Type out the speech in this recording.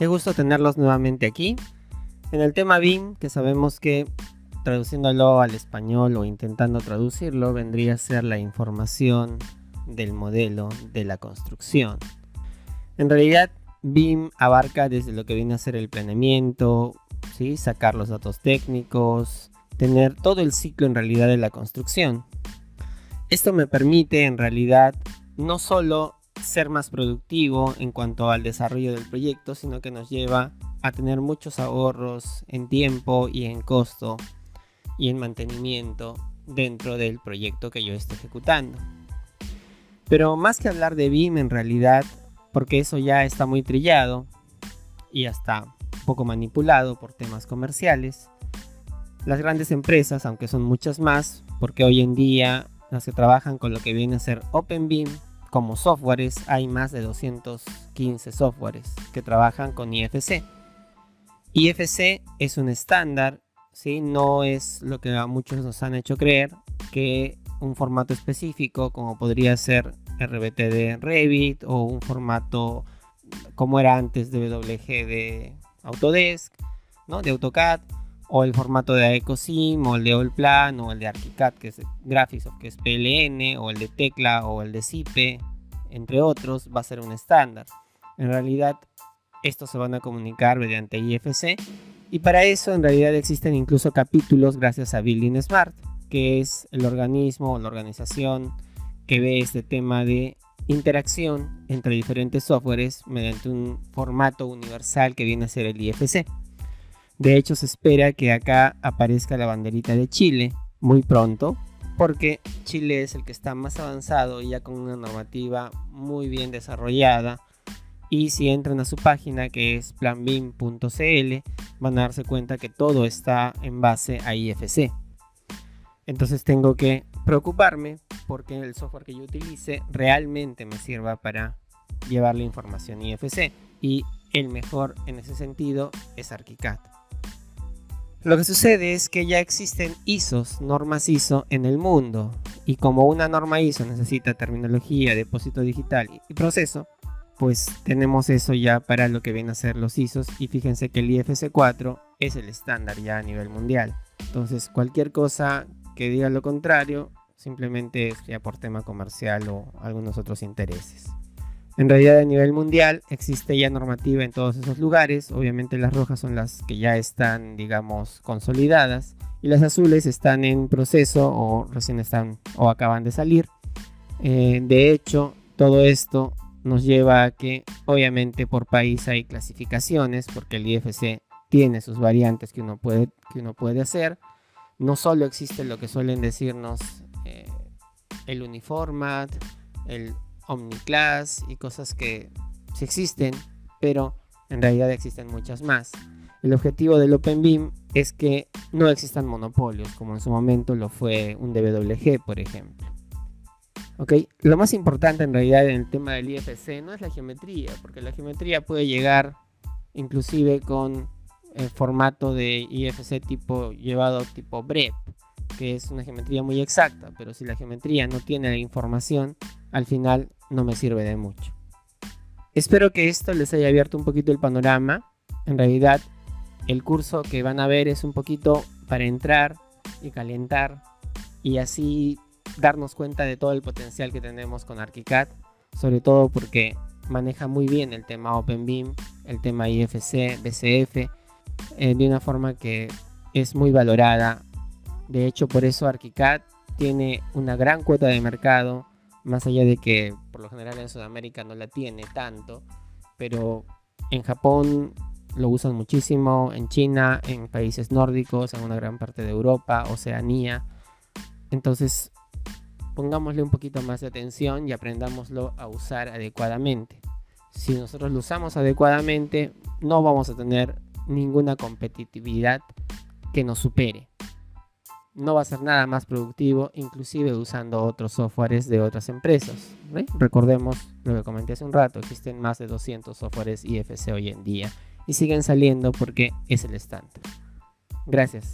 Qué gusto tenerlos nuevamente aquí. En el tema BIM, que sabemos que traduciéndolo al español o intentando traducirlo, vendría a ser la información del modelo de la construcción. En realidad, BIM abarca desde lo que viene a ser el planeamiento, ¿sí? sacar los datos técnicos, tener todo el ciclo en realidad de la construcción. Esto me permite en realidad no solo ser más productivo en cuanto al desarrollo del proyecto, sino que nos lleva a tener muchos ahorros en tiempo y en costo y en mantenimiento dentro del proyecto que yo esté ejecutando. Pero más que hablar de BIM en realidad, porque eso ya está muy trillado y hasta poco manipulado por temas comerciales, las grandes empresas, aunque son muchas más, porque hoy en día las que trabajan con lo que viene a ser OpenBIM, como softwares, hay más de 215 softwares que trabajan con IFC. IFC es un estándar, ¿sí? no es lo que a muchos nos han hecho creer, que un formato específico como podría ser RBT de Revit o un formato como era antes de WG de Autodesk, ¿no? de AutoCAD o el formato de AecoSim o el de Allplan o el de ArchiCAD que es Graphisoft que es PLN o el de Tecla o el de Zipe entre otros va a ser un estándar. En realidad estos se van a comunicar mediante IFC y para eso en realidad existen incluso capítulos gracias a Building Smart, que es el organismo o la organización que ve este tema de interacción entre diferentes softwares mediante un formato universal que viene a ser el IFC. De hecho, se espera que acá aparezca la banderita de Chile muy pronto, porque Chile es el que está más avanzado y ya con una normativa muy bien desarrollada y si entran a su página que es planbim.cl van a darse cuenta que todo está en base a IFC. Entonces tengo que preocuparme porque el software que yo utilice realmente me sirva para llevar la información IFC y el mejor en ese sentido es ArchiCAD. Lo que sucede es que ya existen ISOs, normas ISO en el mundo y como una norma ISO necesita terminología, depósito digital y proceso, pues tenemos eso ya para lo que vienen a ser los ISOs y fíjense que el IFC4 es el estándar ya a nivel mundial. Entonces cualquier cosa que diga lo contrario simplemente es ya por tema comercial o algunos otros intereses. En realidad a nivel mundial existe ya normativa en todos esos lugares, obviamente las rojas son las que ya están digamos consolidadas y las azules están en proceso o recién están o acaban de salir. Eh, de hecho, todo esto nos lleva a que obviamente por país hay clasificaciones porque el IFC tiene sus variantes que uno puede, que uno puede hacer. No solo existe lo que suelen decirnos eh, el uniformat, el omniclass y cosas que existen, pero en realidad existen muchas más. El objetivo del OpenBeam es que no existan monopolios, como en su momento lo fue un DWG, por ejemplo. Lo más importante en realidad en el tema del IFC no es la geometría, porque la geometría puede llegar inclusive con el formato de IFC tipo llevado tipo BREP, que es una geometría muy exacta, pero si la geometría no tiene la información, al final no me sirve de mucho. Espero que esto les haya abierto un poquito el panorama. En realidad, el curso que van a ver es un poquito para entrar y calentar y así darnos cuenta de todo el potencial que tenemos con ArchiCAD, sobre todo porque maneja muy bien el tema OpenBeam, el tema IFC, BCF, eh, de una forma que es muy valorada. De hecho, por eso ArchiCAD tiene una gran cuota de mercado, más allá de que por lo general en Sudamérica no la tiene tanto, pero en Japón lo usan muchísimo, en China, en países nórdicos, en una gran parte de Europa, Oceanía. Entonces pongámosle un poquito más de atención y aprendámoslo a usar adecuadamente. Si nosotros lo usamos adecuadamente, no vamos a tener ninguna competitividad que nos supere. No va a ser nada más productivo, inclusive usando otros softwares de otras empresas. Recordemos lo que comenté hace un rato, existen más de 200 softwares IFC hoy en día y siguen saliendo porque es el estándar. Gracias.